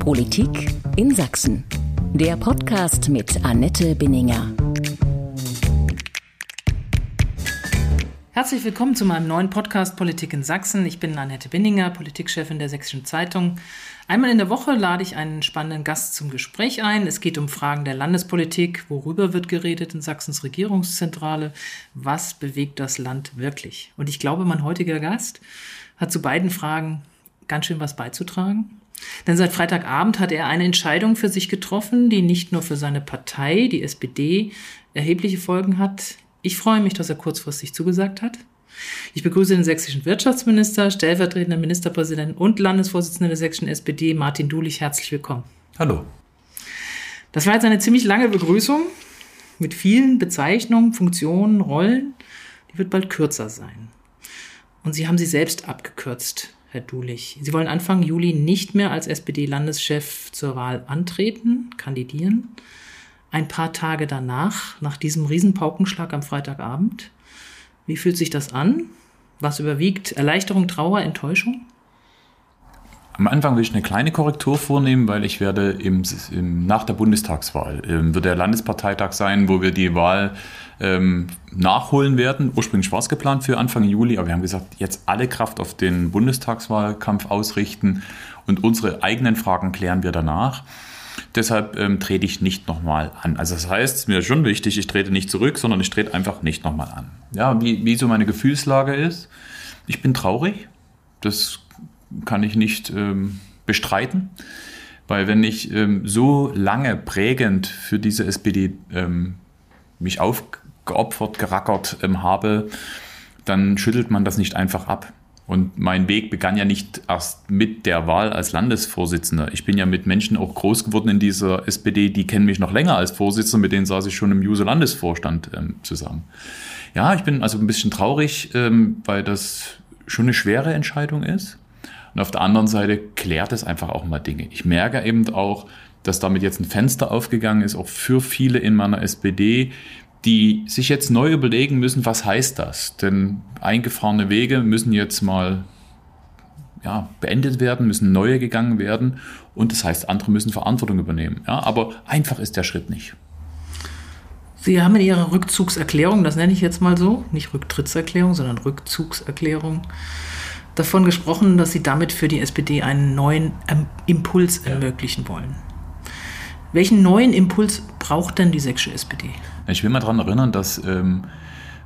Politik in Sachsen. Der Podcast mit Annette Binninger. Herzlich willkommen zu meinem neuen Podcast Politik in Sachsen. Ich bin Annette Binninger, Politikchefin der Sächsischen Zeitung. Einmal in der Woche lade ich einen spannenden Gast zum Gespräch ein. Es geht um Fragen der Landespolitik. Worüber wird geredet in Sachsens Regierungszentrale? Was bewegt das Land wirklich? Und ich glaube, mein heutiger Gast hat zu beiden Fragen ganz schön was beizutragen. Denn seit Freitagabend hat er eine Entscheidung für sich getroffen, die nicht nur für seine Partei, die SPD, erhebliche Folgen hat. Ich freue mich, dass er kurzfristig zugesagt hat. Ich begrüße den sächsischen Wirtschaftsminister, stellvertretenden Ministerpräsidenten und Landesvorsitzenden der sächsischen SPD, Martin Dulich. Herzlich willkommen. Hallo. Das war jetzt eine ziemlich lange Begrüßung mit vielen Bezeichnungen, Funktionen, Rollen. Die wird bald kürzer sein. Und Sie haben sie selbst abgekürzt, Herr Dulich. Sie wollen Anfang Juli nicht mehr als SPD-Landeschef zur Wahl antreten, kandidieren. Ein paar Tage danach, nach diesem Riesenpaukenschlag am Freitagabend, wie fühlt sich das an? Was überwiegt? Erleichterung, Trauer, Enttäuschung? Am Anfang will ich eine kleine Korrektur vornehmen, weil ich werde im, im, nach der Bundestagswahl, ähm, wird der Landesparteitag sein, wo wir die Wahl ähm, nachholen werden. Ursprünglich war es geplant für Anfang Juli, aber wir haben gesagt, jetzt alle Kraft auf den Bundestagswahlkampf ausrichten und unsere eigenen Fragen klären wir danach. Deshalb ähm, trete ich nicht nochmal an. Also das heißt, es ist mir schon wichtig, ich trete nicht zurück, sondern ich trete einfach nicht nochmal an. Ja, wie, wie so meine Gefühlslage ist. Ich bin traurig. Das kann ich nicht ähm, bestreiten. Weil wenn ich ähm, so lange prägend für diese SPD ähm, mich aufgeopfert, gerackert ähm, habe, dann schüttelt man das nicht einfach ab. Und mein Weg begann ja nicht erst mit der Wahl als Landesvorsitzender. Ich bin ja mit Menschen auch groß geworden in dieser SPD, die kennen mich noch länger als Vorsitzender, mit denen saß ich schon im Juso-Landesvorstand ähm, zusammen. Ja, ich bin also ein bisschen traurig, ähm, weil das schon eine schwere Entscheidung ist. Und auf der anderen Seite klärt es einfach auch mal Dinge. Ich merke eben auch, dass damit jetzt ein Fenster aufgegangen ist, auch für viele in meiner SPD, die sich jetzt neu überlegen müssen, was heißt das? Denn eingefahrene Wege müssen jetzt mal ja, beendet werden, müssen neue gegangen werden und das heißt, andere müssen Verantwortung übernehmen. Ja, aber einfach ist der Schritt nicht. Sie haben in Ihrer Rückzugserklärung, das nenne ich jetzt mal so, nicht Rücktrittserklärung, sondern Rückzugserklärung, davon gesprochen, dass Sie damit für die SPD einen neuen Impuls ermöglichen wollen. Welchen neuen Impuls braucht denn die sächsische SPD? Ich will mal daran erinnern, dass ähm,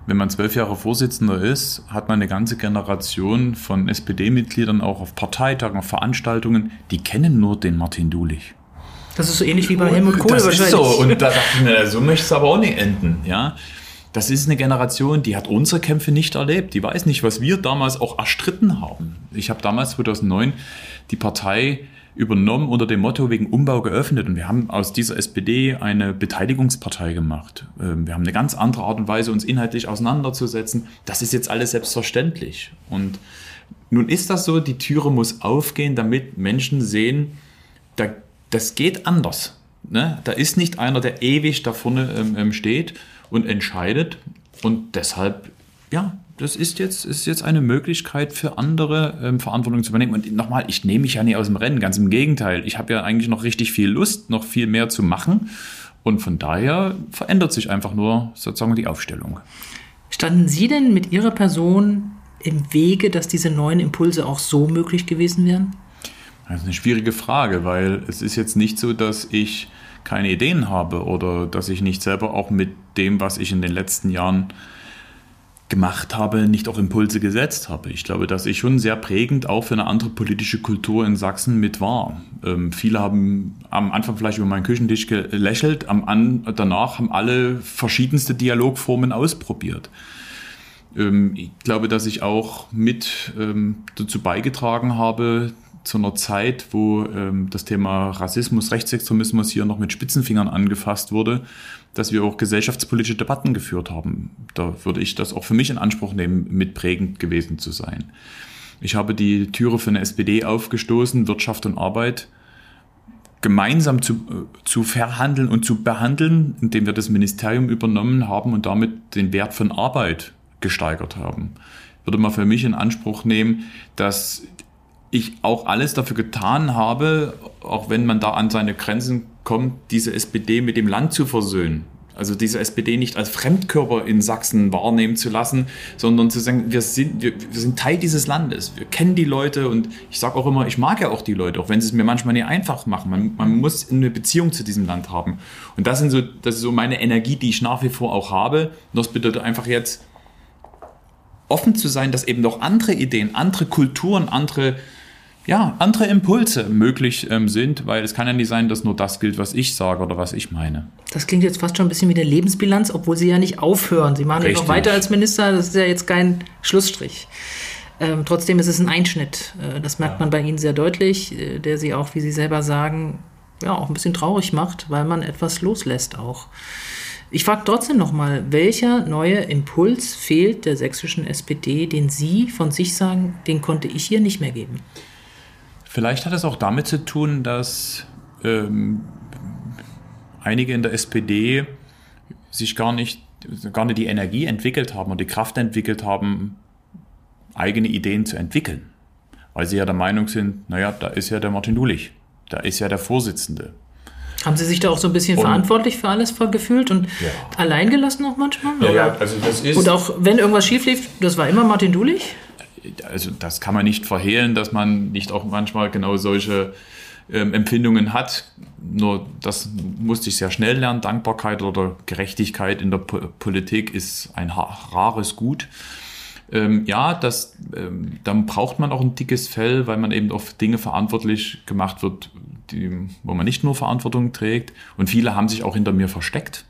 wenn man zwölf Jahre Vorsitzender ist, hat man eine ganze Generation von SPD-Mitgliedern auch auf Parteitagen, auf Veranstaltungen, die kennen nur den Martin Dulich. Das ist so ähnlich wie bei Helmut Kohl das wahrscheinlich. Ist so. Und da dachte ich mir, so möchte es aber auch nicht enden. Ja? Das ist eine Generation, die hat unsere Kämpfe nicht erlebt. Die weiß nicht, was wir damals auch erstritten haben. Ich habe damals 2009 die Partei übernommen unter dem Motto wegen Umbau geöffnet. Und wir haben aus dieser SPD eine Beteiligungspartei gemacht. Ähm, wir haben eine ganz andere Art und Weise, uns inhaltlich auseinanderzusetzen. Das ist jetzt alles selbstverständlich. Und nun ist das so, die Türe muss aufgehen, damit Menschen sehen, da, das geht anders. Ne? Da ist nicht einer, der ewig da vorne ähm, ähm steht und entscheidet. Und deshalb, ja, das ist jetzt, ist jetzt eine Möglichkeit für andere, ähm, Verantwortung zu übernehmen. Und nochmal, ich nehme mich ja nicht aus dem Rennen, ganz im Gegenteil. Ich habe ja eigentlich noch richtig viel Lust, noch viel mehr zu machen. Und von daher verändert sich einfach nur sozusagen die Aufstellung. Standen Sie denn mit Ihrer Person im Wege, dass diese neuen Impulse auch so möglich gewesen wären? Das ist eine schwierige Frage, weil es ist jetzt nicht so, dass ich keine Ideen habe oder dass ich nicht selber auch mit dem, was ich in den letzten Jahren gemacht habe, nicht auch Impulse gesetzt habe. Ich glaube, dass ich schon sehr prägend auch für eine andere politische Kultur in Sachsen mit war. Ähm, viele haben am Anfang vielleicht über meinen Küchentisch gelächelt, am an, danach haben alle verschiedenste Dialogformen ausprobiert. Ähm, ich glaube, dass ich auch mit ähm, dazu beigetragen habe, zu einer Zeit, wo ähm, das Thema Rassismus, Rechtsextremismus hier noch mit Spitzenfingern angefasst wurde, dass wir auch gesellschaftspolitische Debatten geführt haben. Da würde ich das auch für mich in Anspruch nehmen, mitprägend gewesen zu sein. Ich habe die Türe für eine SPD aufgestoßen, Wirtschaft und Arbeit gemeinsam zu, äh, zu verhandeln und zu behandeln, indem wir das Ministerium übernommen haben und damit den Wert von Arbeit gesteigert haben. Würde mal für mich in Anspruch nehmen, dass ich auch alles dafür getan habe, auch wenn man da an seine Grenzen kommt, diese SPD mit dem Land zu versöhnen. Also diese SPD nicht als Fremdkörper in Sachsen wahrnehmen zu lassen, sondern zu sagen, wir sind, wir, wir sind Teil dieses Landes, wir kennen die Leute und ich sage auch immer, ich mag ja auch die Leute, auch wenn sie es mir manchmal nicht einfach machen. Man, man muss eine Beziehung zu diesem Land haben. Und das, sind so, das ist so meine Energie, die ich nach wie vor auch habe. Und das bedeutet einfach jetzt offen zu sein, dass eben noch andere Ideen, andere Kulturen, andere ja, andere Impulse möglich ähm, sind, weil es kann ja nicht sein, dass nur das gilt, was ich sage oder was ich meine. Das klingt jetzt fast schon ein bisschen wie eine Lebensbilanz, obwohl Sie ja nicht aufhören. Sie machen Richtig. ja noch weiter als Minister, das ist ja jetzt kein Schlussstrich. Ähm, trotzdem ist es ein Einschnitt. Äh, das merkt ja. man bei Ihnen sehr deutlich, äh, der Sie auch, wie Sie selber sagen, ja, auch ein bisschen traurig macht, weil man etwas loslässt auch. Ich frage trotzdem nochmal, welcher neue Impuls fehlt der sächsischen SPD, den Sie von sich sagen, den konnte ich hier nicht mehr geben? Vielleicht hat es auch damit zu tun, dass ähm, einige in der SPD sich gar nicht, gar nicht die Energie entwickelt haben und die Kraft entwickelt haben, eigene Ideen zu entwickeln. Weil sie ja der Meinung sind, naja, da ist ja der Martin Dulich, da ist ja der Vorsitzende. Haben Sie sich da auch so ein bisschen und, verantwortlich für alles gefühlt und ja. alleingelassen auch manchmal? Ja, ja, also das ist. Und auch wenn irgendwas schief lief, das war immer Martin Dulich? Also das kann man nicht verhehlen, dass man nicht auch manchmal genau solche ähm, Empfindungen hat. Nur das musste ich sehr schnell lernen. Dankbarkeit oder Gerechtigkeit in der po Politik ist ein rares Gut. Ähm, ja, das, ähm, dann braucht man auch ein dickes Fell, weil man eben auf Dinge verantwortlich gemacht wird, die, wo man nicht nur Verantwortung trägt. Und viele haben sich auch hinter mir versteckt.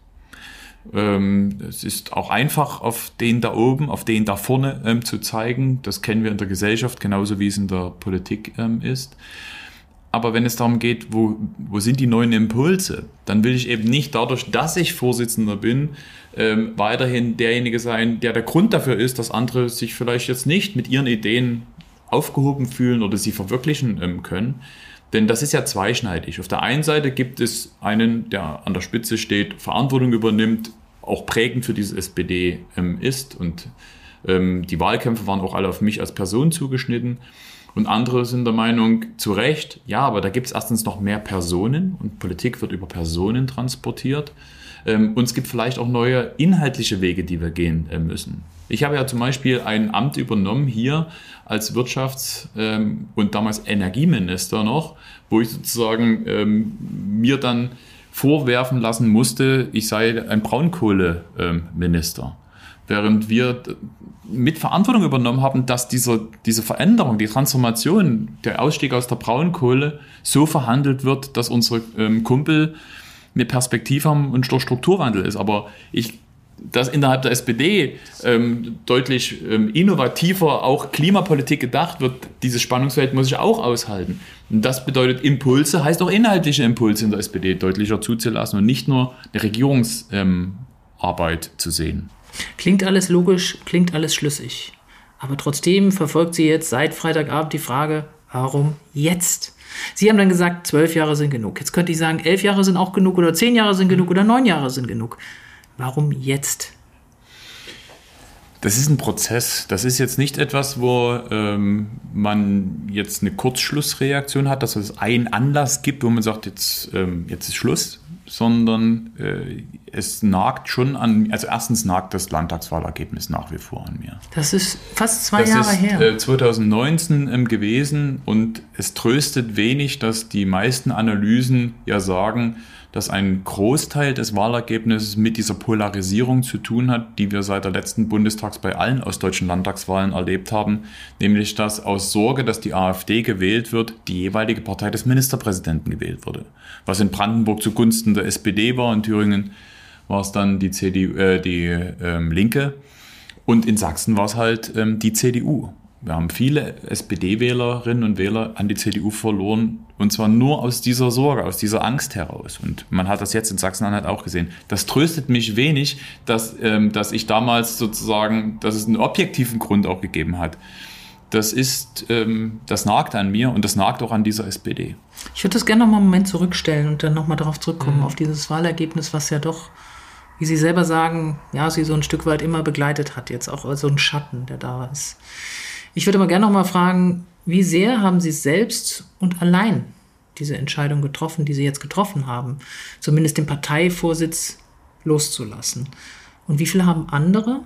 Ähm, es ist auch einfach, auf den da oben, auf den da vorne ähm, zu zeigen. Das kennen wir in der Gesellschaft genauso wie es in der Politik ähm, ist. Aber wenn es darum geht, wo, wo sind die neuen Impulse, dann will ich eben nicht dadurch, dass ich Vorsitzender bin, ähm, weiterhin derjenige sein, der der Grund dafür ist, dass andere sich vielleicht jetzt nicht mit ihren Ideen aufgehoben fühlen oder sie verwirklichen ähm, können. Denn das ist ja zweischneidig. Auf der einen Seite gibt es einen, der an der Spitze steht, Verantwortung übernimmt, auch prägend für diese SPD ähm, ist. Und ähm, die Wahlkämpfe waren auch alle auf mich als Person zugeschnitten. Und andere sind der Meinung, zu Recht, ja, aber da gibt es erstens noch mehr Personen und Politik wird über Personen transportiert. Ähm, und es gibt vielleicht auch neue inhaltliche Wege, die wir gehen äh, müssen. Ich habe ja zum Beispiel ein Amt übernommen hier als Wirtschafts- ähm, und damals Energieminister noch, wo ich sozusagen ähm, mir dann vorwerfen lassen musste, ich sei ein Braunkohleminister. Während wir mit Verantwortung übernommen haben, dass dieser, diese Veränderung, die Transformation, der Ausstieg aus der Braunkohle so verhandelt wird, dass unsere ähm, Kumpel eine Perspektive haben und der Strukturwandel ist. Aber ich dass innerhalb der SPD ähm, deutlich ähm, innovativer auch Klimapolitik gedacht wird, dieses Spannungsfeld muss ich auch aushalten. Und das bedeutet Impulse, heißt auch inhaltliche Impulse in der SPD deutlicher zuzulassen und nicht nur eine Regierungsarbeit ähm, zu sehen. Klingt alles logisch, klingt alles schlüssig. Aber trotzdem verfolgt sie jetzt seit Freitagabend die Frage, warum jetzt? Sie haben dann gesagt, zwölf Jahre sind genug. Jetzt könnte ich sagen, elf Jahre sind auch genug oder zehn Jahre sind genug oder neun Jahre sind genug. Warum jetzt? Das ist ein Prozess. Das ist jetzt nicht etwas, wo ähm, man jetzt eine Kurzschlussreaktion hat, dass es einen Anlass gibt, wo man sagt, jetzt, ähm, jetzt ist Schluss, sondern äh, es nagt schon an, also erstens nagt das Landtagswahlergebnis nach wie vor an mir. Das ist fast zwei das Jahre ist, her. Äh, 2019 ähm, gewesen und es tröstet wenig, dass die meisten Analysen ja sagen, dass ein Großteil des Wahlergebnisses mit dieser Polarisierung zu tun hat, die wir seit der letzten Bundestags bei allen ostdeutschen Landtagswahlen erlebt haben, nämlich dass aus Sorge, dass die AfD gewählt wird, die jeweilige Partei des Ministerpräsidenten gewählt wurde. Was in Brandenburg zugunsten der SPD war, in Thüringen war es dann die, CDU, äh, die ähm, Linke und in Sachsen war es halt ähm, die CDU. Wir haben viele SPD-Wählerinnen und Wähler an die CDU verloren und zwar nur aus dieser Sorge, aus dieser Angst heraus. Und man hat das jetzt in Sachsen-Anhalt auch gesehen. Das tröstet mich wenig, dass, ähm, dass ich damals sozusagen, dass es einen objektiven Grund auch gegeben hat. Das ist, ähm, das nagt an mir und das nagt auch an dieser SPD. Ich würde das gerne noch mal einen Moment zurückstellen und dann noch mal darauf zurückkommen, mhm. auf dieses Wahlergebnis, was ja doch, wie Sie selber sagen, ja, Sie so ein Stück weit immer begleitet hat, jetzt auch so ein Schatten, der da ist. Ich würde mal gerne noch mal fragen, wie sehr haben Sie selbst und allein diese Entscheidung getroffen, die Sie jetzt getroffen haben, zumindest den Parteivorsitz loszulassen. Und wie viele haben andere,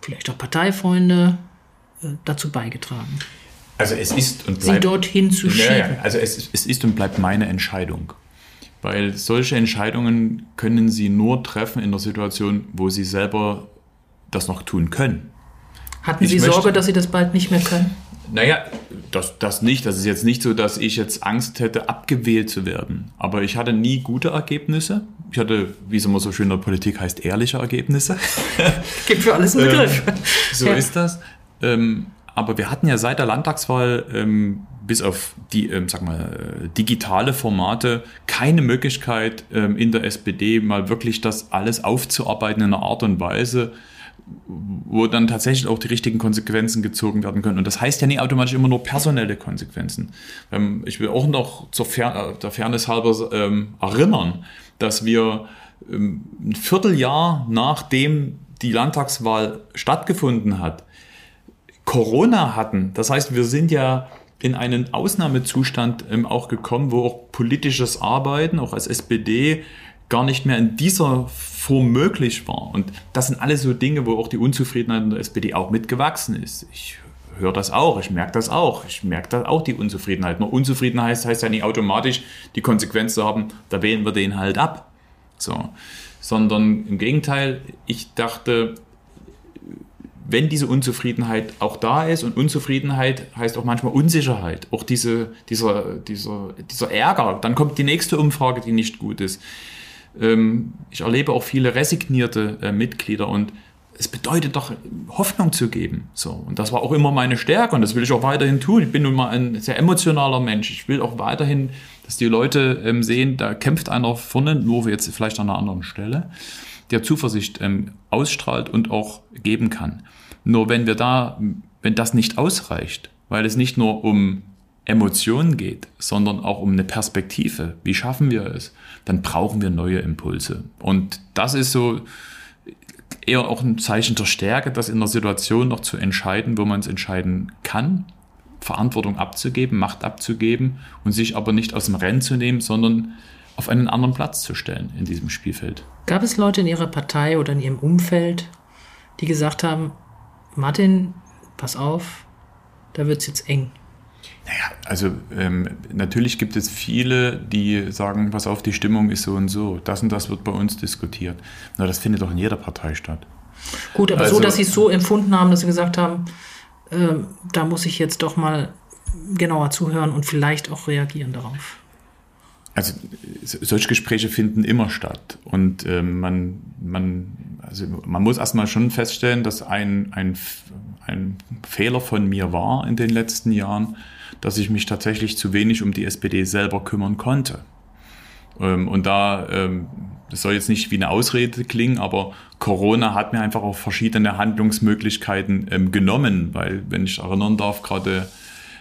vielleicht auch Parteifreunde, äh, dazu beigetragen? Also es ist und bleibt, Sie dorthin zu schieben. Ja, also es, es ist und bleibt meine Entscheidung. Weil solche Entscheidungen können Sie nur treffen in der Situation, wo Sie selber das noch tun können. Hatten Sie möchte, Sorge, dass Sie das bald nicht mehr können? Naja, das, das nicht. Das ist jetzt nicht so, dass ich jetzt Angst hätte, abgewählt zu werden. Aber ich hatte nie gute Ergebnisse. Ich hatte, wie es immer so schön in der Politik heißt, ehrliche Ergebnisse. Gibt für alles einen Begriff. Ähm, so ja. ist das. Ähm, aber wir hatten ja seit der Landtagswahl ähm, bis auf die, ähm, sag mal, digitale Formate keine Möglichkeit ähm, in der SPD mal wirklich das alles aufzuarbeiten in einer Art und Weise, wo dann tatsächlich auch die richtigen Konsequenzen gezogen werden können. Und das heißt ja nicht automatisch immer nur personelle Konsequenzen. Ähm, ich will auch noch zur Fer der Fairness halber ähm, erinnern, dass wir ähm, ein Vierteljahr nachdem die Landtagswahl stattgefunden hat, Corona hatten. Das heißt, wir sind ja in einen Ausnahmezustand ähm, auch gekommen, wo auch politisches Arbeiten, auch als SPD, gar nicht mehr in dieser Form möglich war. Und das sind alles so Dinge, wo auch die Unzufriedenheit in der SPD auch mitgewachsen ist. Ich höre das auch, ich merke das auch. Ich merke da auch die Unzufriedenheit. Nur Unzufriedenheit heißt, heißt ja nicht automatisch die Konsequenz zu haben, da wählen wir den halt ab. So. Sondern im Gegenteil, ich dachte, wenn diese Unzufriedenheit auch da ist und Unzufriedenheit heißt auch manchmal Unsicherheit, auch diese, dieser, dieser, dieser Ärger, dann kommt die nächste Umfrage, die nicht gut ist. Ähm, ich erlebe auch viele resignierte äh, Mitglieder und es bedeutet doch, Hoffnung zu geben. So. Und das war auch immer meine Stärke und das will ich auch weiterhin tun. Ich bin nun mal ein sehr emotionaler Mensch. Ich will auch weiterhin, dass die Leute ähm, sehen, da kämpft einer vorne, nur jetzt vielleicht an einer anderen Stelle, der Zuversicht ähm, ausstrahlt und auch geben kann. Nur wenn wir da, wenn das nicht ausreicht, weil es nicht nur um Emotionen geht, sondern auch um eine Perspektive. Wie schaffen wir es? Dann brauchen wir neue Impulse. Und das ist so eher auch ein Zeichen der Stärke, das in der Situation noch zu entscheiden, wo man es entscheiden kann, Verantwortung abzugeben, Macht abzugeben und sich aber nicht aus dem Rennen zu nehmen, sondern auf einen anderen Platz zu stellen in diesem Spielfeld. Gab es Leute in Ihrer Partei oder in Ihrem Umfeld, die gesagt haben, Martin, pass auf, da wird es jetzt eng? Naja, also ähm, natürlich gibt es viele, die sagen, pass auf, die Stimmung ist so und so. Das und das wird bei uns diskutiert. Na, das findet doch in jeder Partei statt. Gut, aber also, so, dass Sie es so empfunden haben, dass Sie gesagt haben, äh, da muss ich jetzt doch mal genauer zuhören und vielleicht auch reagieren darauf. Also solche Gespräche finden immer statt. Und äh, man, man, also man muss erstmal schon feststellen, dass ein, ein, ein Fehler von mir war in den letzten Jahren, dass ich mich tatsächlich zu wenig um die SPD selber kümmern konnte. Ähm, und da, ähm, das soll jetzt nicht wie eine Ausrede klingen, aber Corona hat mir einfach auch verschiedene Handlungsmöglichkeiten ähm, genommen, weil, wenn ich erinnern darf, gerade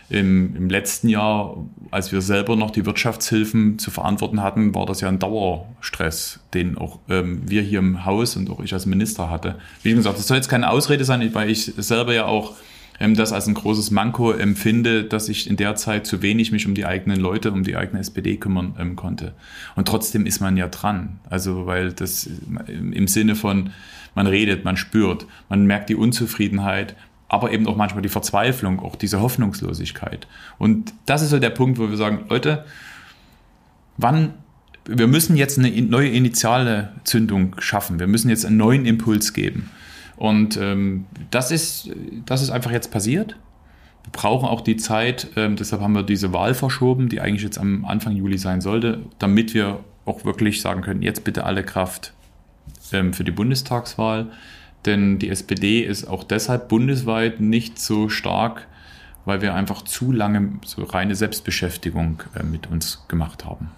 im, im letzten Jahr, als wir selber noch die Wirtschaftshilfen zu verantworten hatten, war das ja ein Dauerstress, den auch wir hier im Haus und auch ich als Minister hatte. Wie gesagt, das soll jetzt keine Ausrede sein, weil ich selber ja auch ähm, das als ein großes Manko empfinde, dass ich in der Zeit zu wenig mich um die eigenen Leute, um die eigene SPD kümmern ähm, konnte. Und trotzdem ist man ja dran. Also, weil das im Sinne von, man redet, man spürt, man merkt die Unzufriedenheit, aber eben auch manchmal die Verzweiflung, auch diese Hoffnungslosigkeit. Und das ist so der Punkt, wo wir sagen, Leute, wann wir müssen jetzt eine neue initiale Zündung schaffen. Wir müssen jetzt einen neuen Impuls geben. Und ähm, das, ist, das ist einfach jetzt passiert. Wir brauchen auch die Zeit, ähm, deshalb haben wir diese Wahl verschoben, die eigentlich jetzt am Anfang Juli sein sollte, damit wir auch wirklich sagen können, jetzt bitte alle Kraft ähm, für die Bundestagswahl. Denn die SPD ist auch deshalb bundesweit nicht so stark, weil wir einfach zu lange so reine Selbstbeschäftigung äh, mit uns gemacht haben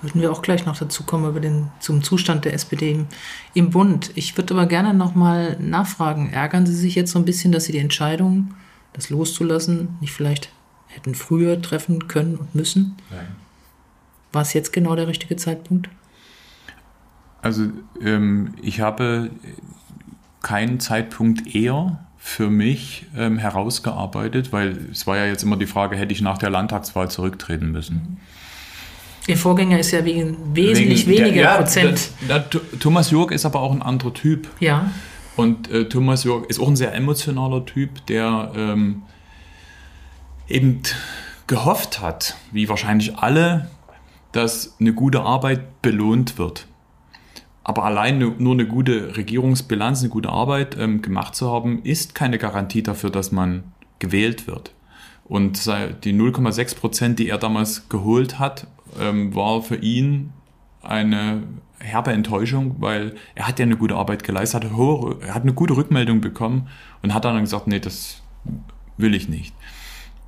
würden wir auch gleich noch dazu kommen über den zum Zustand der SPD im, im Bund. Ich würde aber gerne noch mal nachfragen: Ärgern Sie sich jetzt so ein bisschen, dass Sie die Entscheidung, das loszulassen, nicht vielleicht hätten früher treffen können und müssen? Nein. War es jetzt genau der richtige Zeitpunkt? Also ähm, ich habe keinen Zeitpunkt eher für mich ähm, herausgearbeitet, weil es war ja jetzt immer die Frage, hätte ich nach der Landtagswahl zurücktreten müssen. Ihr Vorgänger ist ja wegen wesentlich wegen, weniger ja, Prozent. Der, der, Thomas Jörg ist aber auch ein anderer Typ. Ja. Und äh, Thomas Jörg ist auch ein sehr emotionaler Typ, der ähm, eben gehofft hat, wie wahrscheinlich alle, dass eine gute Arbeit belohnt wird. Aber allein nur eine gute Regierungsbilanz, eine gute Arbeit ähm, gemacht zu haben, ist keine Garantie dafür, dass man gewählt wird. Und die 0,6 Prozent, die er damals geholt hat, ähm, war für ihn eine herbe Enttäuschung, weil er hat ja eine gute Arbeit geleistet, hat, hohe, hat eine gute Rückmeldung bekommen und hat dann gesagt, nee, das will ich nicht.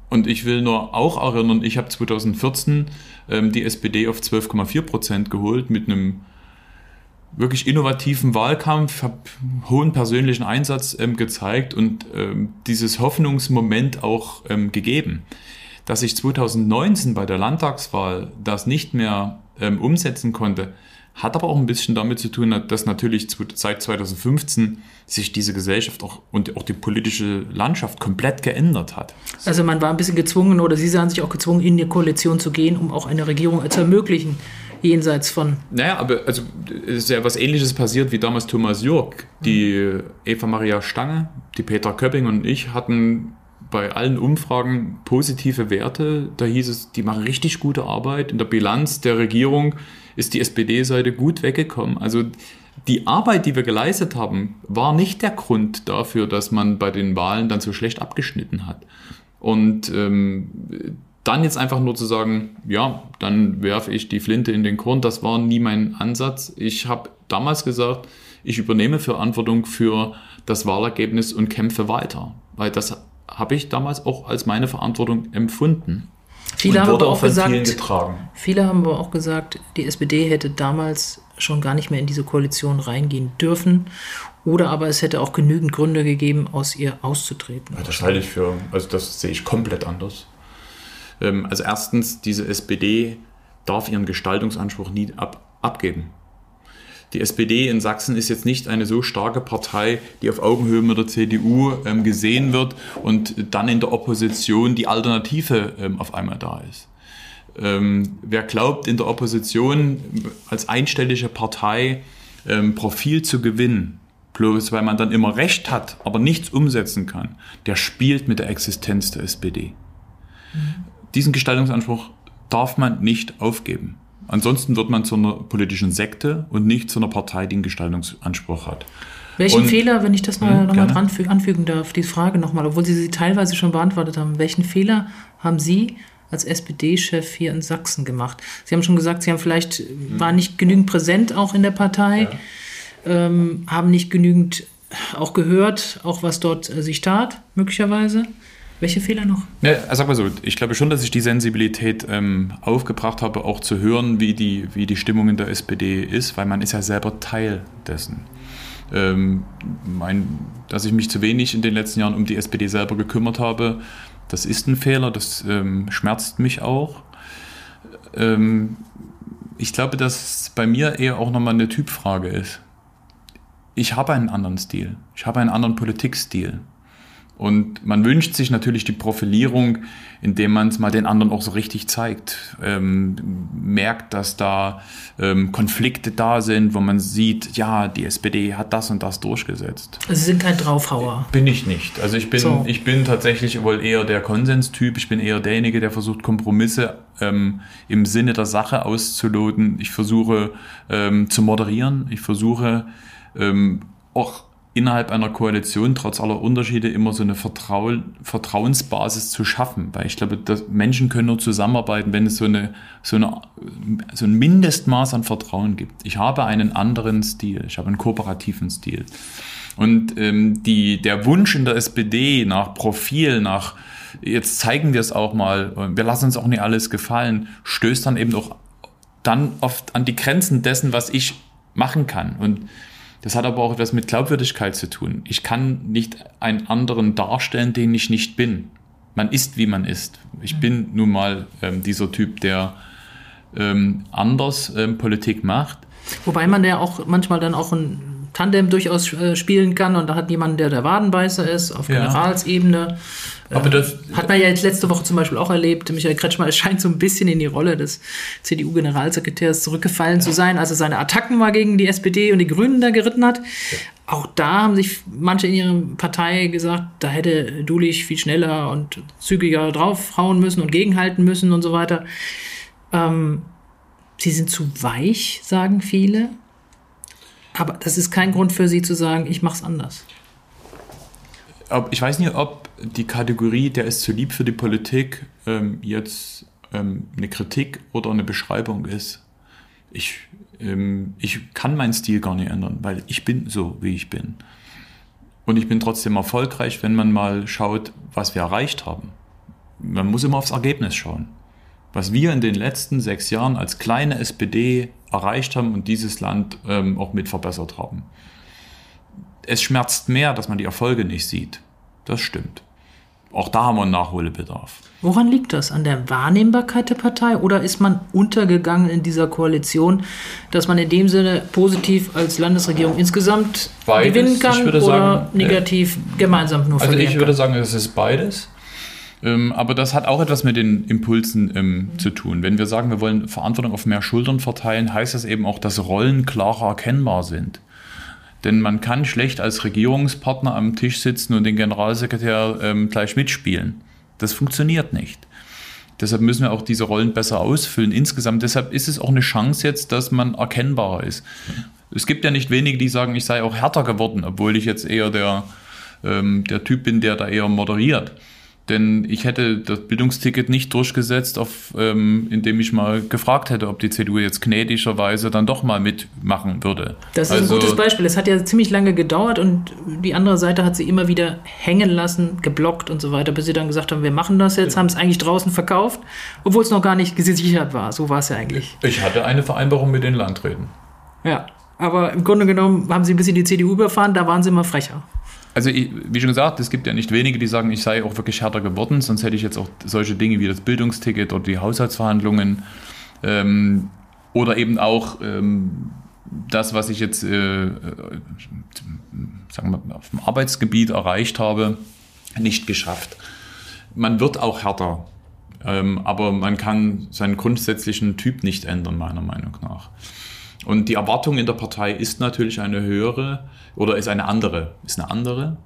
Und ich will nur auch erinnern, ich habe 2014 ähm, die SPD auf 12,4 Prozent geholt mit einem wirklich innovativen Wahlkampf, habe hohen persönlichen Einsatz ähm, gezeigt und ähm, dieses Hoffnungsmoment auch ähm, gegeben. Dass ich 2019 bei der Landtagswahl das nicht mehr ähm, umsetzen konnte, hat aber auch ein bisschen damit zu tun, dass natürlich seit 2015 sich diese Gesellschaft auch und auch die politische Landschaft komplett geändert hat. Also man war ein bisschen gezwungen oder Sie sahen sich auch gezwungen, in die Koalition zu gehen, um auch eine Regierung zu ermöglichen, jenseits von. Naja, aber also es ist ja was ähnliches passiert wie damals Thomas Jörg. Die Eva Maria Stange, die Peter Köpping und ich hatten bei allen Umfragen positive Werte. Da hieß es, die machen richtig gute Arbeit. In der Bilanz der Regierung ist die SPD-Seite gut weggekommen. Also die Arbeit, die wir geleistet haben, war nicht der Grund dafür, dass man bei den Wahlen dann so schlecht abgeschnitten hat. Und ähm, dann jetzt einfach nur zu sagen, ja, dann werfe ich die Flinte in den Korn, das war nie mein Ansatz. Ich habe damals gesagt, ich übernehme Verantwortung für das Wahlergebnis und kämpfe weiter, weil das habe ich damals auch als meine Verantwortung empfunden. Viele haben aber auch gesagt, viele haben aber auch gesagt, die SPD hätte damals schon gar nicht mehr in diese Koalition reingehen dürfen. Oder aber es hätte auch genügend Gründe gegeben, aus ihr auszutreten. Ja, das halte ich für, also das sehe ich komplett anders. Ähm, also erstens, diese SPD darf ihren Gestaltungsanspruch nie ab, abgeben. Die SPD in Sachsen ist jetzt nicht eine so starke Partei, die auf Augenhöhe mit der CDU ähm, gesehen wird und dann in der Opposition die Alternative ähm, auf einmal da ist. Ähm, wer glaubt, in der Opposition als einstellige Partei ähm, Profil zu gewinnen, bloß weil man dann immer Recht hat, aber nichts umsetzen kann, der spielt mit der Existenz der SPD. Mhm. Diesen Gestaltungsanspruch darf man nicht aufgeben. Ansonsten wird man zu einer politischen Sekte und nicht zu einer Partei, die einen Gestaltungsanspruch hat. Welchen und, Fehler, wenn ich das mal hm, nochmal anfügen darf, die Frage nochmal, obwohl Sie sie teilweise schon beantwortet haben, welchen Fehler haben Sie als SPD-Chef hier in Sachsen gemacht? Sie haben schon gesagt, Sie haben vielleicht, hm. waren nicht genügend präsent auch in der Partei, ja. ähm, haben nicht genügend auch gehört, auch was dort äh, sich tat, möglicherweise. Welche Fehler noch? Ja, sag mal so, ich glaube schon, dass ich die Sensibilität ähm, aufgebracht habe, auch zu hören, wie die, wie die Stimmung in der SPD ist, weil man ist ja selber Teil dessen. Ähm, mein, dass ich mich zu wenig in den letzten Jahren um die SPD selber gekümmert habe, das ist ein Fehler, das ähm, schmerzt mich auch. Ähm, ich glaube, dass bei mir eher auch nochmal eine Typfrage ist. Ich habe einen anderen Stil. Ich habe einen anderen Politikstil. Und man wünscht sich natürlich die Profilierung, indem man es mal den anderen auch so richtig zeigt. Ähm, merkt, dass da ähm, Konflikte da sind, wo man sieht, ja, die SPD hat das und das durchgesetzt. Also Sie sind kein Draufhauer. Bin ich nicht. Also ich bin, so. ich bin tatsächlich wohl eher der Konsenstyp. Ich bin eher derjenige, der versucht, Kompromisse ähm, im Sinne der Sache auszuloten. Ich versuche ähm, zu moderieren. Ich versuche ähm, auch innerhalb einer Koalition trotz aller Unterschiede immer so eine Vertrau Vertrauensbasis zu schaffen. Weil ich glaube, dass Menschen können nur zusammenarbeiten, wenn es so, eine, so, eine, so ein Mindestmaß an Vertrauen gibt. Ich habe einen anderen Stil, ich habe einen kooperativen Stil. Und ähm, die, der Wunsch in der SPD nach Profil, nach jetzt zeigen wir es auch mal, wir lassen uns auch nicht alles gefallen, stößt dann eben auch dann oft an die Grenzen dessen, was ich machen kann. Und das hat aber auch etwas mit Glaubwürdigkeit zu tun. Ich kann nicht einen anderen darstellen, den ich nicht bin. Man ist, wie man ist. Ich bin nun mal ähm, dieser Typ, der ähm, anders ähm, Politik macht. Wobei man ja auch manchmal dann auch ein Tandem durchaus äh, spielen kann und da hat jemand, der der Wadenbeißer ist, auf Ja. Generalsebene. Aber das, Hat man ja jetzt letzte Woche zum Beispiel auch erlebt. Michael Kretschmer scheint so ein bisschen in die Rolle des CDU-Generalsekretärs zurückgefallen zu sein, als er seine Attacken mal gegen die SPD und die Grünen da geritten hat. Auch da haben sich manche in ihrer Partei gesagt, da hätte Dulich viel schneller und zügiger draufhauen müssen und gegenhalten müssen und so weiter. Ähm, sie sind zu weich, sagen viele. Aber das ist kein Grund für sie zu sagen, ich mach's anders. ob, ich weiß nicht, ob die Kategorie, der ist zu lieb für die Politik, ähm, jetzt ähm, eine Kritik oder eine Beschreibung ist. Ich, ähm, ich kann meinen Stil gar nicht ändern, weil ich bin so, wie ich bin. Und ich bin trotzdem erfolgreich, wenn man mal schaut, was wir erreicht haben. Man muss immer aufs Ergebnis schauen. Was wir in den letzten sechs Jahren als kleine SPD erreicht haben und dieses Land ähm, auch mit verbessert haben es schmerzt mehr, dass man die Erfolge nicht sieht. Das stimmt. Auch da haben wir einen Nachholbedarf. Woran liegt das? An der Wahrnehmbarkeit der Partei oder ist man untergegangen in dieser Koalition, dass man in dem Sinne positiv als Landesregierung insgesamt Beides. gewinnen kann Ich würde oder sagen, negativ gemeinsam nur Also verlieren ich würde kann? sagen, es ist beides. Ähm, aber das hat auch etwas mit den Impulsen ähm, zu tun. Wenn wir sagen, wir wollen Verantwortung auf mehr Schultern verteilen, heißt das eben auch, dass Rollen klarer erkennbar sind. Denn man kann schlecht als Regierungspartner am Tisch sitzen und den Generalsekretär ähm, gleich mitspielen. Das funktioniert nicht. Deshalb müssen wir auch diese Rollen besser ausfüllen. Insgesamt, deshalb ist es auch eine Chance jetzt, dass man erkennbarer ist. Es gibt ja nicht wenige, die sagen, ich sei auch härter geworden, obwohl ich jetzt eher der, ähm, der Typ bin, der da eher moderiert. Denn ich hätte das Bildungsticket nicht durchgesetzt, auf, ähm, indem ich mal gefragt hätte, ob die CDU jetzt gnädigerweise dann doch mal mitmachen würde. Das ist Also- ein gutes Beispiel. Es hat ja ziemlich lange gedauert und die andere Seite hat sie immer wieder hängen lassen, geblockt und so weiter, bis sie dann gesagt haben, wir machen das jetzt, haben es eigentlich draußen verkauft, obwohl es noch gar nicht gesichert war. So war es ja eigentlich. Ich hatte eine Vereinbarung mit den Landräten. Ja. Aber im Grunde genommen haben sie ein bisschen die CDU überfahren, da waren sie immer frecher. Also ich, wie schon gesagt, es gibt ja nicht wenige, die sagen, ich sei auch wirklich härter geworden, sonst hätte ich jetzt auch solche Dinge wie das Bildungsticket oder die Haushaltsverhandlungen ähm, oder eben auch ähm, das, was ich jetzt äh, äh, sagen wir, auf dem Arbeitsgebiet erreicht habe, nicht geschafft. Man wird auch härter, ähm, aber man kann seinen grundsätzlichen Typ nicht ändern, meiner Meinung nach. Und die Erwartung in der Partei ist natürlich eine höhere oder ist eine andere, ist eine andere,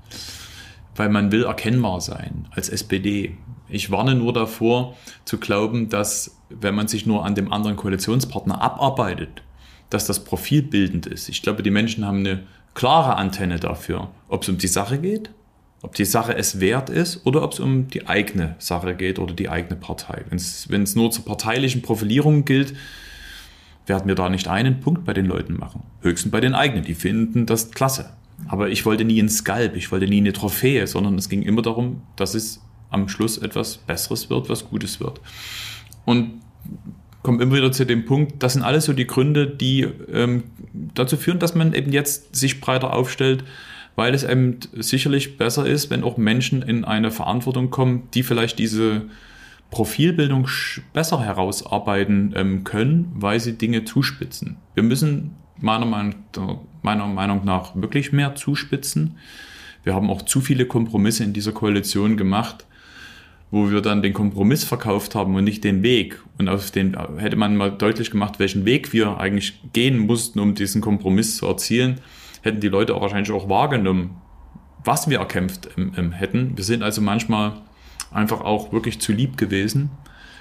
weil man will erkennbar sein als SPD. Ich warne nur davor zu glauben, dass wenn man sich nur an dem anderen Koalitionspartner abarbeitet, dass das profilbildend ist. Ich glaube, die Menschen haben eine klare Antenne dafür, ob es um die Sache geht, ob die Sache es wert ist oder ob es um die eigene Sache geht oder die eigene Partei. Wenn es nur zur parteilichen Profilierung gilt, werden wir da nicht einen Punkt bei den Leuten machen. Höchstens bei den eigenen. Die finden das klasse. Aber ich wollte nie einen Skalp, ich wollte nie eine Trophäe, sondern es ging immer darum, dass es am Schluss etwas Besseres wird, was Gutes wird. Und kommt immer wieder zu dem Punkt, das sind alles so die Gründe, die ähm, dazu führen, dass man eben jetzt sich breiter aufstellt, weil es eben sicherlich besser ist, wenn auch Menschen in eine Verantwortung kommen, die vielleicht diese Profilbildung besser herausarbeiten ähm, können, weil sie Dinge zuspitzen. Wir müssen meiner Meinung, meiner Meinung nach wirklich mehr zuspitzen. Wir haben auch zu viele Kompromisse in dieser Koalition gemacht, wo wir dann den Kompromiss verkauft haben und nicht den Weg. Und auf den hätte man mal deutlich gemacht, welchen Weg wir eigentlich gehen mussten, um diesen Kompromiss zu erzielen, hätten die Leute auch wahrscheinlich auch wahrgenommen, was wir erkämpft ähm, ähm, hätten. Wir sind also manchmal einfach auch wirklich zu lieb gewesen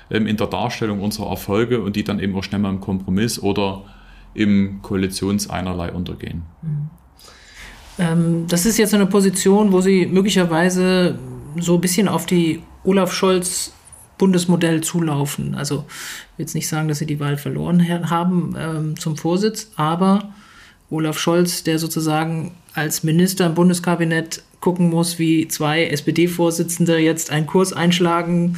ähm, in der Darstellung unserer Erfolge und die dann eben auch schnell mal im Kompromiss oder im Koalitionseinerlei untergehen. Ähm, das ist jetzt eine Position, wo sie möglicherweise so ein bisschen auf die Olaf Scholz Bundesmodell zulaufen. Also ich will jetzt nicht sagen, dass sie die Wahl verloren haben ähm, zum Vorsitz, aber Olaf Scholz, der sozusagen als Minister im Bundeskabinett gucken muss, wie zwei SPD-Vorsitzende jetzt einen Kurs einschlagen,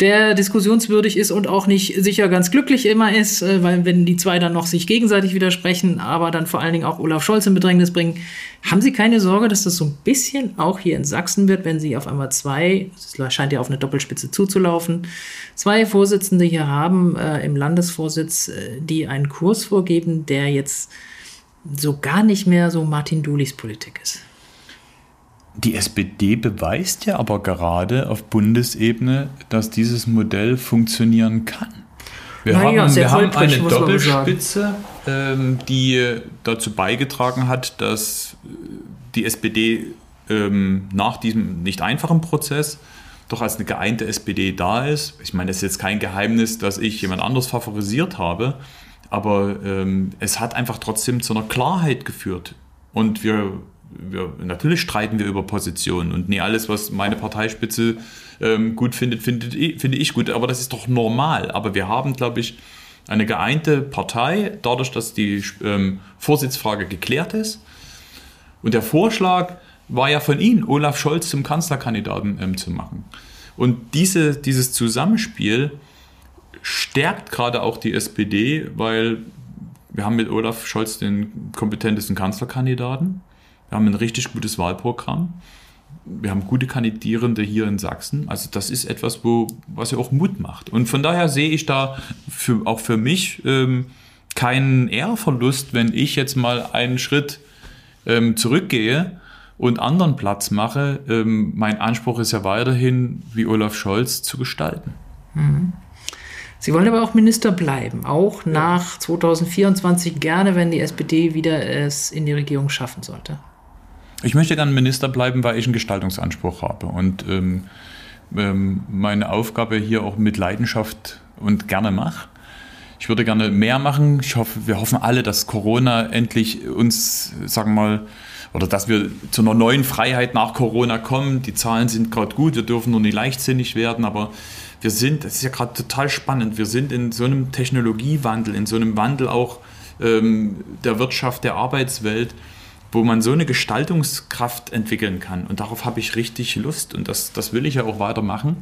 der diskussionswürdig ist und auch nicht sicher ganz glücklich immer ist, äh, weil wenn die zwei dann noch sich gegenseitig widersprechen, aber dann vor allen Dingen auch Olaf Scholz in Bedrängnis bringen, haben Sie keine Sorge, dass das so ein bisschen auch hier in Sachsen wird, wenn Sie auf einmal zwei, es scheint ja auf eine Doppelspitze zuzulaufen, zwei Vorsitzende hier haben äh, im Landesvorsitz, äh, die einen Kurs vorgeben, der jetzt so gar nicht mehr so Martin Dulis Politik ist. Die SPD beweist ja aber gerade auf Bundesebene, dass dieses Modell funktionieren kann. Wir Naja, haben, sehr wir haben eine Doppelspitze, ähm, die dazu beigetragen hat, dass die SPD ähm, nach diesem nicht einfachen Prozess doch als eine geeinte SPD da ist. Ich meine, es ist jetzt kein Geheimnis, dass ich jemand anderes favorisiert habe, aber ähm, es hat einfach trotzdem zu einer Klarheit geführt. Und wir, wir natürlich streiten wir über Positionen und nie alles, was meine Parteispitze ähm, gut findet, findet finde ich gut. Aber das ist doch normal. Aber wir haben, glaube ich, eine geeinte Partei, dadurch, dass die ähm, Vorsitzfrage geklärt ist. Und der Vorschlag war ja von Ihnen, Olaf Scholz zum Kanzlerkandidaten ähm, zu machen. Und diese, dieses Zusammenspiel stärkt gerade auch die SPD, weil wir haben mit Olaf Scholz den kompetentesten Kanzlerkandidaten. Wir haben ein richtig gutes Wahlprogramm. Wir haben gute Kandidierende hier in Sachsen. Also das ist etwas, wo, was ja auch Mut macht. Und von daher sehe ich da für, auch für mich ähm, keinen Ehrverlust, wenn ich jetzt mal einen Schritt ähm, zurückgehe und anderen Platz mache. Ähm, mein Anspruch ist ja weiterhin, wie Olaf Scholz zu gestalten. Sie wollen aber auch Minister bleiben, auch nach 2024 gerne, wenn die SPD wieder es in die Regierung schaffen sollte. Ich möchte gerne Minister bleiben, weil ich einen Gestaltungsanspruch habe und ähm, ähm, meine Aufgabe hier auch mit Leidenschaft und gerne mache. Ich würde gerne mehr machen. Ich hoffe, wir hoffen alle, dass Corona endlich uns, sagen wir mal, oder dass wir zu einer neuen Freiheit nach Corona kommen. Die Zahlen sind gerade gut, wir dürfen nur nicht leichtsinnig werden, aber wir sind, das ist ja gerade total spannend, wir sind in so einem Technologiewandel, in so einem Wandel auch ähm, der Wirtschaft, der Arbeitswelt, wo man so eine Gestaltungskraft entwickeln kann. Und darauf habe ich richtig Lust und das, das will ich ja auch weitermachen.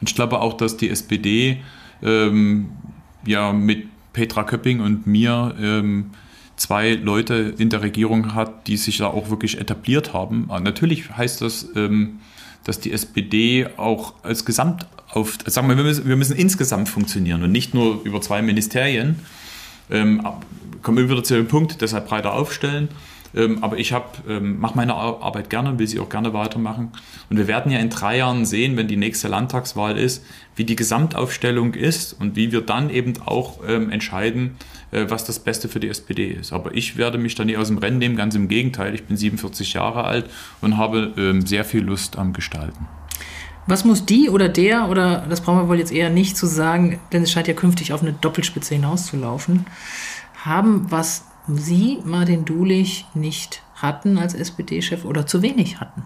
Und ich glaube auch, dass die SPD ähm, ja mit Petra Köpping und mir ähm, zwei Leute in der Regierung hat, die sich da auch wirklich etabliert haben. Aber natürlich heißt das, ähm, dass die SPD auch als Gesamt auf, sagen wir, wir müssen, wir müssen insgesamt funktionieren und nicht nur über zwei Ministerien. Ähm, kommen wir wieder zu dem Punkt, deshalb breiter aufstellen. Ähm, aber ich ähm, mache meine Ar- Arbeit gerne, will sie auch gerne weitermachen. Und wir werden ja in drei Jahren sehen, wenn die nächste Landtagswahl ist, wie die Gesamtaufstellung ist und wie wir dann eben auch ähm, entscheiden, äh, was das Beste für die SPD ist. Aber ich werde mich da nie aus dem Rennen nehmen, ganz im Gegenteil. Ich bin 47 Jahre alt und habe ähm, sehr viel Lust am Gestalten. Was muss die oder der, oder das brauchen wir wohl jetzt eher nicht zu sagen, denn es scheint ja künftig auf eine Doppelspitze hinauszulaufen, haben, was Sie, Martin Dulich, nicht hatten als SPD-Chef oder zu wenig hatten?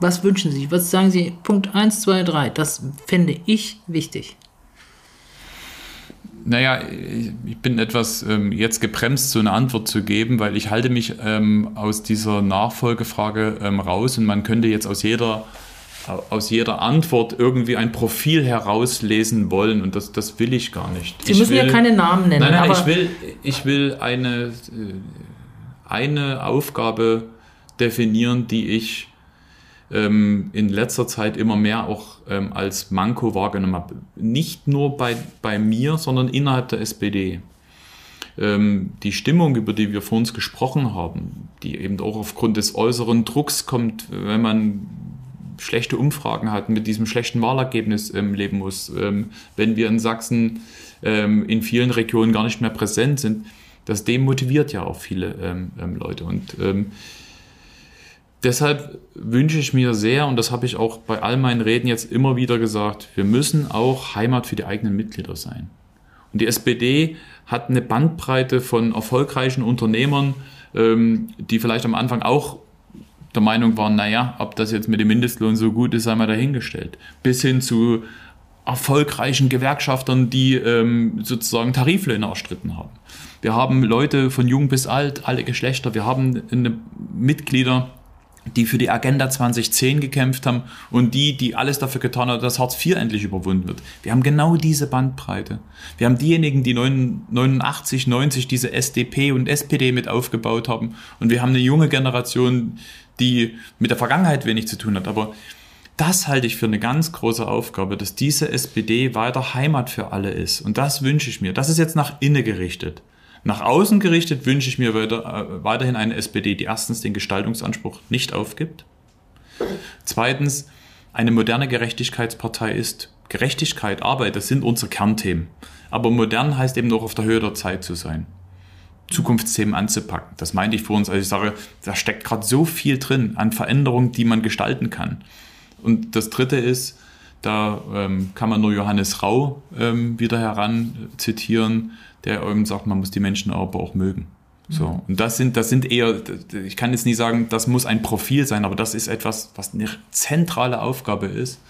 Was wünschen Sie? Was sagen Sie? Punkt 1, 2, 3. Das fände ich wichtig. Naja, ich bin etwas ähm, jetzt gebremst, so eine Antwort zu geben, weil ich halte mich ähm, aus dieser Nachfolgefrage ähm, raus und man könnte jetzt aus jeder, aus jeder Antwort irgendwie ein Profil herauslesen wollen und das, das will ich gar nicht. Sie ich müssen will, ja keine Namen nennen. Nein, nein, ich will, ich will eine, äh, eine Aufgabe definieren, die ich ähm, in letzter Zeit immer mehr auch ähm, als Manko wahrgenommen habe. Nicht nur bei, bei mir, sondern innerhalb der SPD. Ähm, die Stimmung, über die wir vor uns gesprochen haben, die eben auch aufgrund des äußeren Drucks kommt, wenn man schlechte Umfragen hat, mit diesem schlechten Wahlergebnis ähm, leben muss, ähm, wenn wir in Sachsen ähm, in vielen Regionen gar nicht mehr präsent sind, das demotiviert ja auch viele ähm, ähm, Leute. Und deshalb wünsche ich mir sehr, und das habe ich auch bei all meinen Reden jetzt immer wieder gesagt, wir müssen auch Heimat für die eigenen Mitglieder sein. Und die SPD hat eine Bandbreite von erfolgreichen Unternehmern, die vielleicht am Anfang auch der Meinung waren, naja, ob das jetzt mit dem Mindestlohn so gut ist, sei mal dahingestellt. Bis hin zu erfolgreichen Gewerkschaftern, die ähm, sozusagen Tariflöhne erstritten haben. Wir haben Leute von jung bis alt, alle Geschlechter. Wir haben eine Mitglieder, die für die Agenda 2010 gekämpft haben und die, die alles dafür getan haben, dass Hartz IV endlich überwunden wird. Wir haben genau diese Bandbreite. Wir haben diejenigen, die 89, 90 diese SDP und SPD mit aufgebaut haben und wir haben eine junge Generation, die mit der Vergangenheit wenig zu tun hat. Aber das halte ich für eine ganz große Aufgabe, dass diese SPD weiter Heimat für alle ist. Und das wünsche ich mir. Das ist jetzt nach innen gerichtet. Nach außen gerichtet wünsche ich mir weiter, äh, weiterhin eine SPD, die erstens den Gestaltungsanspruch nicht aufgibt, zweitens eine moderne Gerechtigkeitspartei ist. Gerechtigkeit, Arbeit, das sind unsere Kernthemen. Aber modern heißt eben auch auf der Höhe der Zeit zu sein. Zukunftsthemen anzupacken. Das meinte ich vor uns, als ich sage, da steckt gerade so viel drin an Veränderungen, die man gestalten kann. Und das Dritte ist, da ähm, kann man nur Johannes Rau ähm, wieder heran zitieren, der eben sagt, man muss die Menschen aber auch mögen. So. Mhm. Und das sind, das sind eher, ich kann jetzt nicht sagen, das muss ein Profil sein, aber das ist etwas, was eine zentrale Aufgabe ist,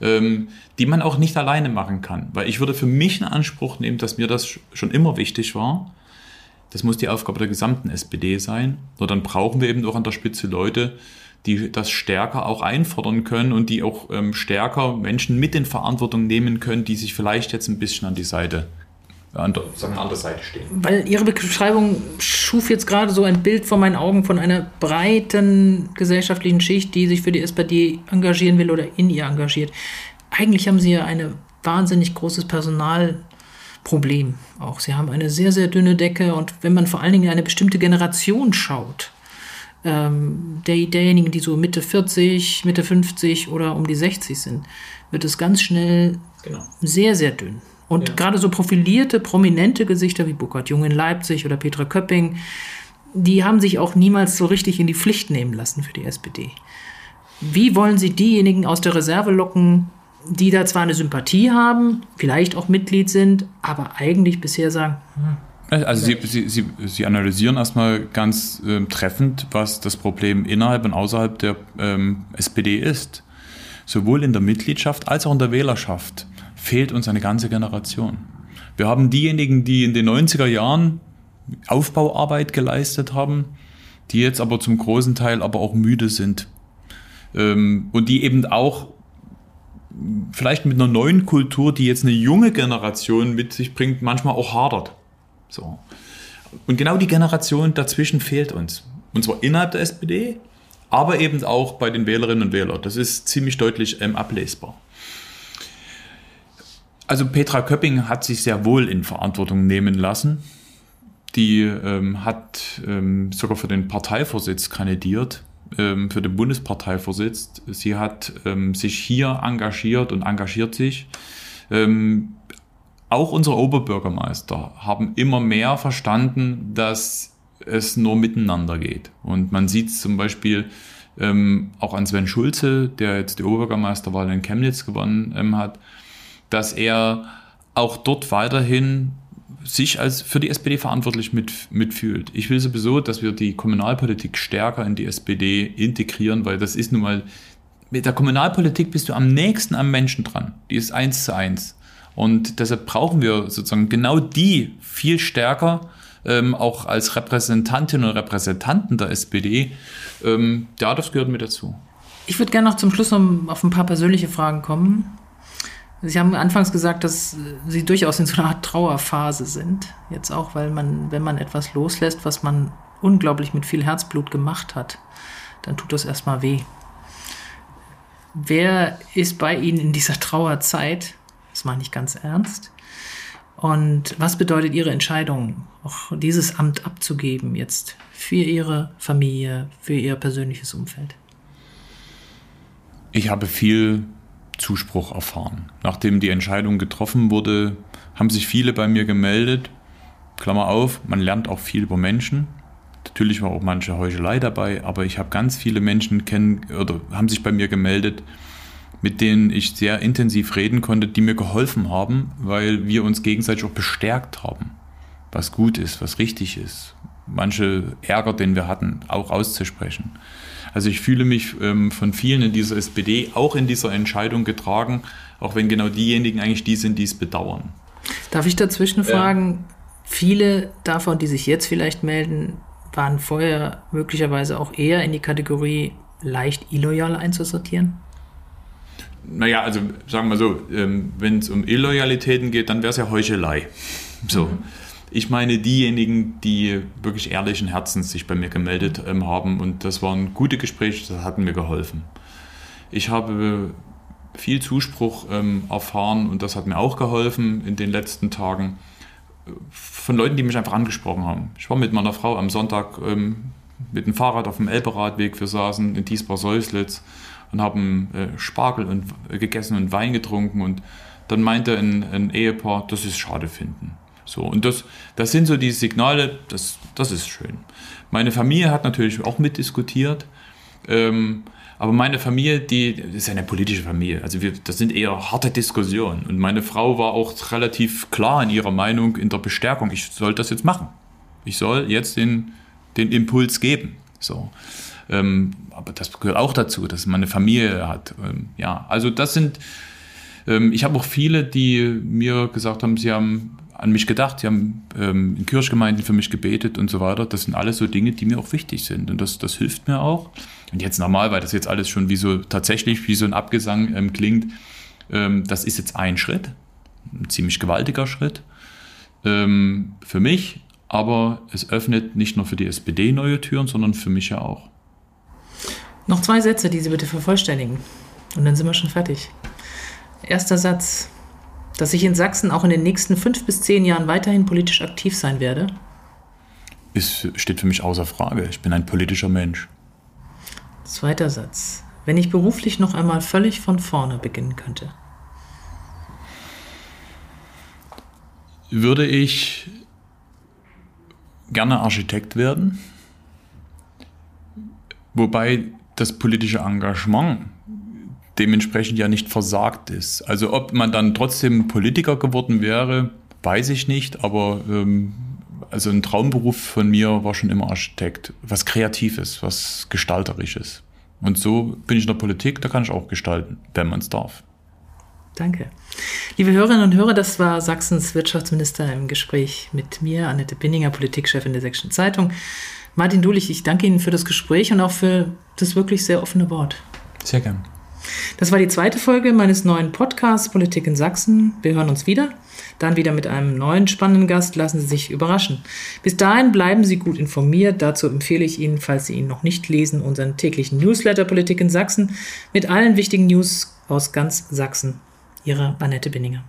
ähm, die man auch nicht alleine machen kann. Weil ich würde für mich in Anspruch nehmen, dass mir das schon immer wichtig war. Das muss die Aufgabe der gesamten SPD sein. Nur dann brauchen wir eben auch an der Spitze Leute, die das stärker auch einfordern können und die auch ähm, stärker Menschen mit in Verantwortung nehmen können, die sich vielleicht jetzt ein bisschen an die Seite an der, sagen wir, an der Seite stehen. Weil Ihre Beschreibung schuf jetzt gerade so ein Bild vor meinen Augen von einer breiten gesellschaftlichen Schicht, die sich für die SPD engagieren will oder in ihr engagiert. Eigentlich haben Sie ja ein wahnsinnig großes Personalproblem auch. Sie haben eine sehr, sehr dünne Decke und wenn man vor allen Dingen eine bestimmte Generation schaut, ähm, der, derjenigen, die so Mitte 40, Mitte 50 oder um die 60 sind, wird es ganz schnell genau. sehr, sehr dünn. Und ja. gerade so profilierte, prominente Gesichter wie Burkhard Jung in Leipzig oder Petra Köpping, die haben sich auch niemals so richtig in die Pflicht nehmen lassen für die SPD. Wie wollen Sie diejenigen aus der Reserve locken, die da zwar eine Sympathie haben, vielleicht auch Mitglied sind, aber eigentlich bisher sagen, hm, also Sie, Sie, Sie, Sie analysieren erstmal ganz äh, treffend, was das Problem innerhalb und außerhalb der ähm, SPD ist. Sowohl in der Mitgliedschaft als auch in der Wählerschaft fehlt uns eine ganze Generation. Wir haben diejenigen, die in den 90er Jahren Aufbauarbeit geleistet haben, die jetzt aber zum großen Teil aber auch müde sind. Ähm, und die eben auch vielleicht mit einer neuen Kultur, die jetzt eine junge Generation mit sich bringt, manchmal auch hadert. So. Und genau die Generation dazwischen fehlt uns. Und zwar innerhalb der SPD, aber eben auch bei den Wählerinnen und Wählern. Das ist ziemlich deutlich ähm, ablesbar. Also Petra Köpping hat sich sehr wohl in Verantwortung nehmen lassen. Die ähm, hat ähm, sogar für den Parteivorsitz kandidiert, ähm, für den Bundesparteivorsitz. Sie hat ähm, sich hier engagiert und engagiert sich. Ähm, auch unsere Oberbürgermeister haben immer mehr verstanden, dass es nur miteinander geht. Und man sieht es zum Beispiel ähm, auch an Sven Schulze, der jetzt die Oberbürgermeisterwahl in Chemnitz gewonnen hat, dass er auch dort weiterhin sich als für die SPD verantwortlich mit, mitfühlt. Ich will sowieso, dass wir die Kommunalpolitik stärker in die SPD integrieren, weil das ist nun mal, mit der Kommunalpolitik bist du am nächsten am Menschen dran. Die ist eins zu eins. Und deshalb brauchen wir sozusagen genau die viel stärker, ähm, auch als Repräsentantinnen und Repräsentanten der SPD. Ähm, ja, das gehört mit dazu. Ich würde gerne noch zum Schluss noch auf ein paar persönliche Fragen kommen. Sie haben anfangs gesagt, dass Sie durchaus in so einer Art Trauerphase sind. Jetzt auch, weil man, wenn man etwas loslässt, was man unglaublich mit viel Herzblut gemacht hat, dann tut das erstmal weh. Wer ist bei Ihnen in dieser Trauerzeit? Das meine ich ganz ernst. Und was bedeutet Ihre Entscheidung, auch dieses Amt abzugeben jetzt für Ihre Familie, für Ihr persönliches Umfeld? Ich habe viel Zuspruch erfahren. Nachdem die Entscheidung getroffen wurde, haben sich viele bei mir gemeldet. Klammer auf, man lernt auch viel über Menschen. Natürlich war auch manche Heuchelei dabei, aber ich habe ganz viele Menschen kennen oder haben sich bei mir gemeldet, mit denen ich sehr intensiv reden konnte, die mir geholfen haben, weil wir uns gegenseitig auch bestärkt haben, was gut ist, was richtig ist. Manche Ärger, den wir hatten, auch auszusprechen. Also ich fühle mich ähm, von vielen in dieser SPD auch in dieser Entscheidung getragen, auch wenn genau diejenigen eigentlich die sind, die es bedauern. Darf ich dazwischen fragen, ja. viele davon, die sich jetzt vielleicht melden, waren vorher möglicherweise auch eher in die Kategorie leicht illoyal einzusortieren? Naja, also sagen wir so, ähm, wenn es um Illoyalitäten geht, dann wäre es ja Heuchelei. So. Mhm. Ich meine diejenigen, die wirklich ehrlichen Herzens sich bei mir gemeldet ähm, haben und das waren gute Gespräche, das hat mir geholfen. Ich habe viel Zuspruch ähm, erfahren und das hat mir auch geholfen in den letzten Tagen von Leuten, die mich einfach angesprochen haben. Ich war mit meiner Frau am Sonntag ähm, mit dem Fahrrad auf dem Elberadweg. Wir saßen in Diesbach-Säuslitz und haben äh, Spargel und, äh, gegessen und Wein getrunken. Und dann meinte ein, ein Ehepaar, das ist schade finden. So, und das, das sind so die Signale, das, das ist schön. Meine Familie hat natürlich auch mitdiskutiert. Ähm, aber meine Familie, die ist eine politische Familie. Also wir, das sind eher harte Diskussionen. Und meine Frau war auch relativ klar in ihrer Meinung in der Bestärkung. Ich soll das jetzt machen. Ich soll jetzt den, den Impuls geben. So. Ähm, aber das gehört auch dazu, dass man eine Familie hat. Ähm, ja, also das sind, ähm, ich habe auch viele, die mir gesagt haben, sie haben an mich gedacht, sie haben ähm, in Kirchgemeinden für mich gebetet und so weiter. Das sind alles so Dinge, die mir auch wichtig sind. Und das, das hilft mir auch. Und jetzt normal, weil das jetzt alles schon wie so tatsächlich wie so ein Abgesang ähm, klingt, ähm, das ist jetzt ein Schritt, ein ziemlich gewaltiger Schritt ähm, für mich, aber es öffnet nicht nur für die SPD neue Türen, sondern für mich ja auch. Noch zwei Sätze, die Sie bitte vervollständigen. Und dann sind wir schon fertig. Erster Satz. Dass ich in Sachsen auch in den nächsten fünf bis zehn Jahren weiterhin politisch aktiv sein werde? Ist, steht für mich außer Frage. Ich bin ein politischer Mensch. Zweiter Satz. Wenn ich beruflich noch einmal völlig von vorne beginnen könnte. Würde ich gerne Architekt werden, wobei das politische Engagement dementsprechend ja nicht versagt ist. Also ob man dann trotzdem Politiker geworden wäre, weiß ich nicht, aber ähm, also ein Traumberuf von mir war schon immer Architekt. Was Kreatives, was Gestalterisches. Und so bin ich in der Politik, da kann ich auch gestalten, wenn man es darf. Danke. Liebe Hörerinnen und Hörer, das war Sachsens Wirtschaftsminister im Gespräch mit mir, Annette Binninger, Politikchefin der Sächsischen Zeitung. Martin Dulich, ich danke Ihnen für das Gespräch und auch für das wirklich sehr offene Wort. Sehr gern. Das war die zweite Folge meines neuen Podcasts Politik in Sachsen. Wir hören uns wieder. Dann wieder mit einem neuen spannenden Gast. Lassen Sie sich überraschen. Bis dahin bleiben Sie gut informiert. Dazu empfehle ich Ihnen, falls Sie ihn noch nicht lesen, unseren täglichen Newsletter Politik in Sachsen mit allen wichtigen News aus ganz Sachsen. Ihre Annette Binninger.